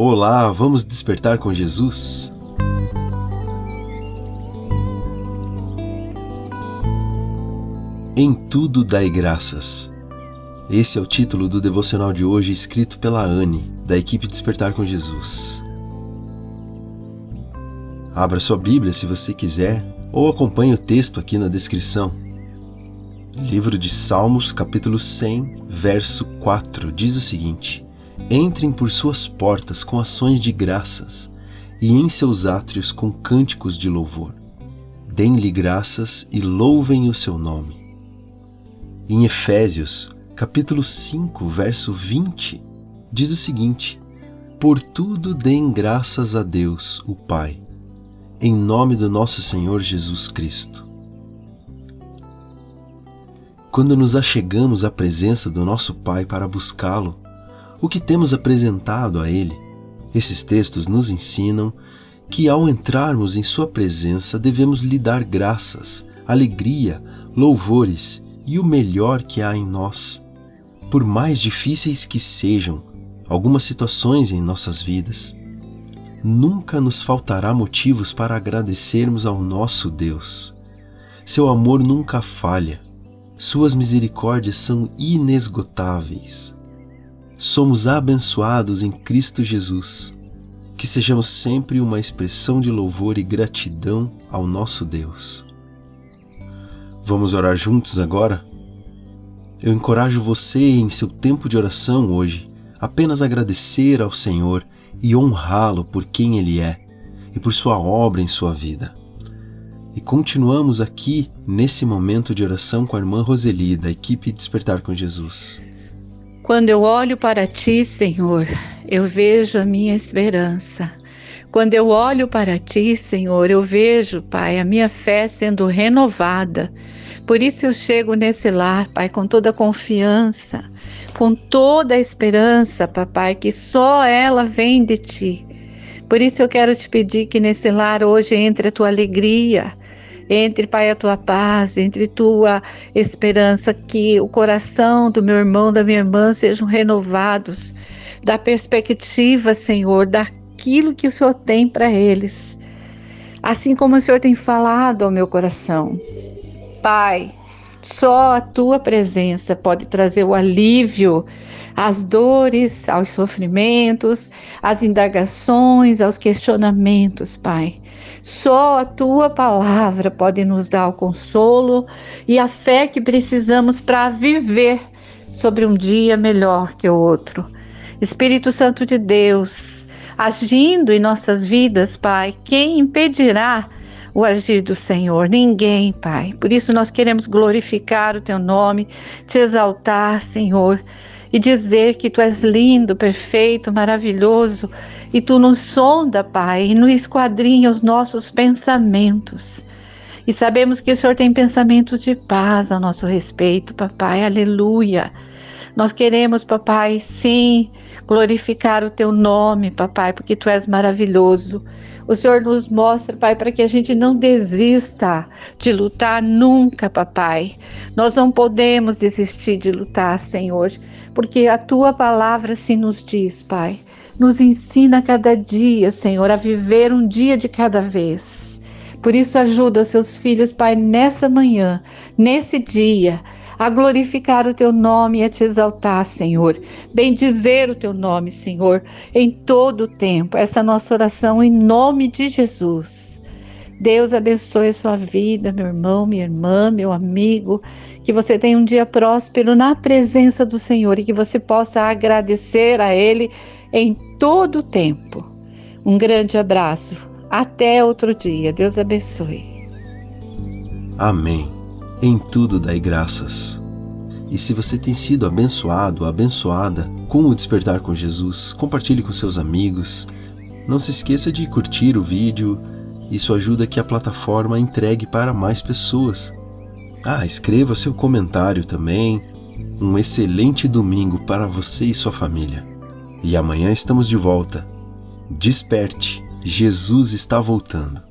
Olá, vamos despertar com Jesus? Em tudo dai graças. Esse é o título do devocional de hoje, escrito pela Anne, da equipe Despertar com Jesus. Abra sua Bíblia se você quiser, ou acompanhe o texto aqui na descrição. Livro de Salmos, capítulo 100, verso 4, diz o seguinte: Entrem por suas portas com ações de graças, e em seus átrios com cânticos de louvor. Deem-lhe graças e louvem o seu nome. Em Efésios, capítulo 5, verso 20, diz o seguinte: Por tudo deem graças a Deus, o Pai, em nome do nosso Senhor Jesus Cristo. Quando nos achegamos à presença do nosso Pai para buscá-lo, o que temos apresentado a Ele? Esses textos nos ensinam que ao entrarmos em Sua presença devemos lhe dar graças, alegria, louvores e o melhor que há em nós. Por mais difíceis que sejam algumas situações em nossas vidas, nunca nos faltará motivos para agradecermos ao nosso Deus. Seu amor nunca falha, suas misericórdias são inesgotáveis. Somos abençoados em Cristo Jesus. Que sejamos sempre uma expressão de louvor e gratidão ao nosso Deus. Vamos orar juntos agora? Eu encorajo você em seu tempo de oração hoje apenas agradecer ao Senhor e honrá-lo por quem Ele é e por sua obra em sua vida. E continuamos aqui nesse momento de oração com a irmã Roseli, da equipe Despertar com Jesus. Quando eu olho para ti, Senhor, eu vejo a minha esperança. Quando eu olho para ti, Senhor, eu vejo, Pai, a minha fé sendo renovada. Por isso eu chego nesse lar, Pai, com toda a confiança, com toda a esperança, Papai, que só ela vem de Ti. Por isso eu quero te pedir que nesse lar hoje entre a tua alegria, entre, Pai, a tua paz, entre tua esperança, que o coração do meu irmão, da minha irmã sejam renovados, da perspectiva, Senhor, daquilo que o Senhor tem para eles. Assim como o Senhor tem falado ao meu coração. Pai, só a tua presença pode trazer o alívio às dores, aos sofrimentos, às indagações, aos questionamentos, Pai. Só a tua palavra pode nos dar o consolo e a fé que precisamos para viver sobre um dia melhor que o outro. Espírito Santo de Deus, agindo em nossas vidas, Pai, quem impedirá o agir do Senhor, ninguém, Pai. Por isso nós queremos glorificar o teu nome, te exaltar, Senhor, e dizer que tu és lindo, perfeito, maravilhoso, e tu nos sonda, Pai, e nos esquadrinha os nossos pensamentos. E sabemos que o Senhor tem pensamentos de paz a nosso respeito, papai. Aleluia. Nós queremos, papai, sim, glorificar o teu nome, papai, porque tu és maravilhoso. O Senhor nos mostra, pai, para que a gente não desista de lutar nunca, papai. Nós não podemos desistir de lutar, Senhor, porque a tua palavra se nos diz, pai. Nos ensina cada dia, Senhor, a viver um dia de cada vez. Por isso, ajuda os seus filhos, Pai, nessa manhã, nesse dia a glorificar o teu nome e a te exaltar, Senhor. Bendizer o teu nome, Senhor, em todo o tempo. Essa é nossa oração em nome de Jesus. Deus abençoe a sua vida, meu irmão, minha irmã, meu amigo. Que você tenha um dia próspero na presença do Senhor e que você possa agradecer a Ele em todo o tempo. Um grande abraço. Até outro dia. Deus abençoe. Amém. Em tudo dai graças. E se você tem sido abençoado, abençoada com o Despertar com Jesus, compartilhe com seus amigos. Não se esqueça de curtir o vídeo, isso ajuda que a plataforma entregue para mais pessoas. Ah, escreva seu comentário também. Um excelente domingo para você e sua família. E amanhã estamos de volta. Desperte, Jesus está voltando.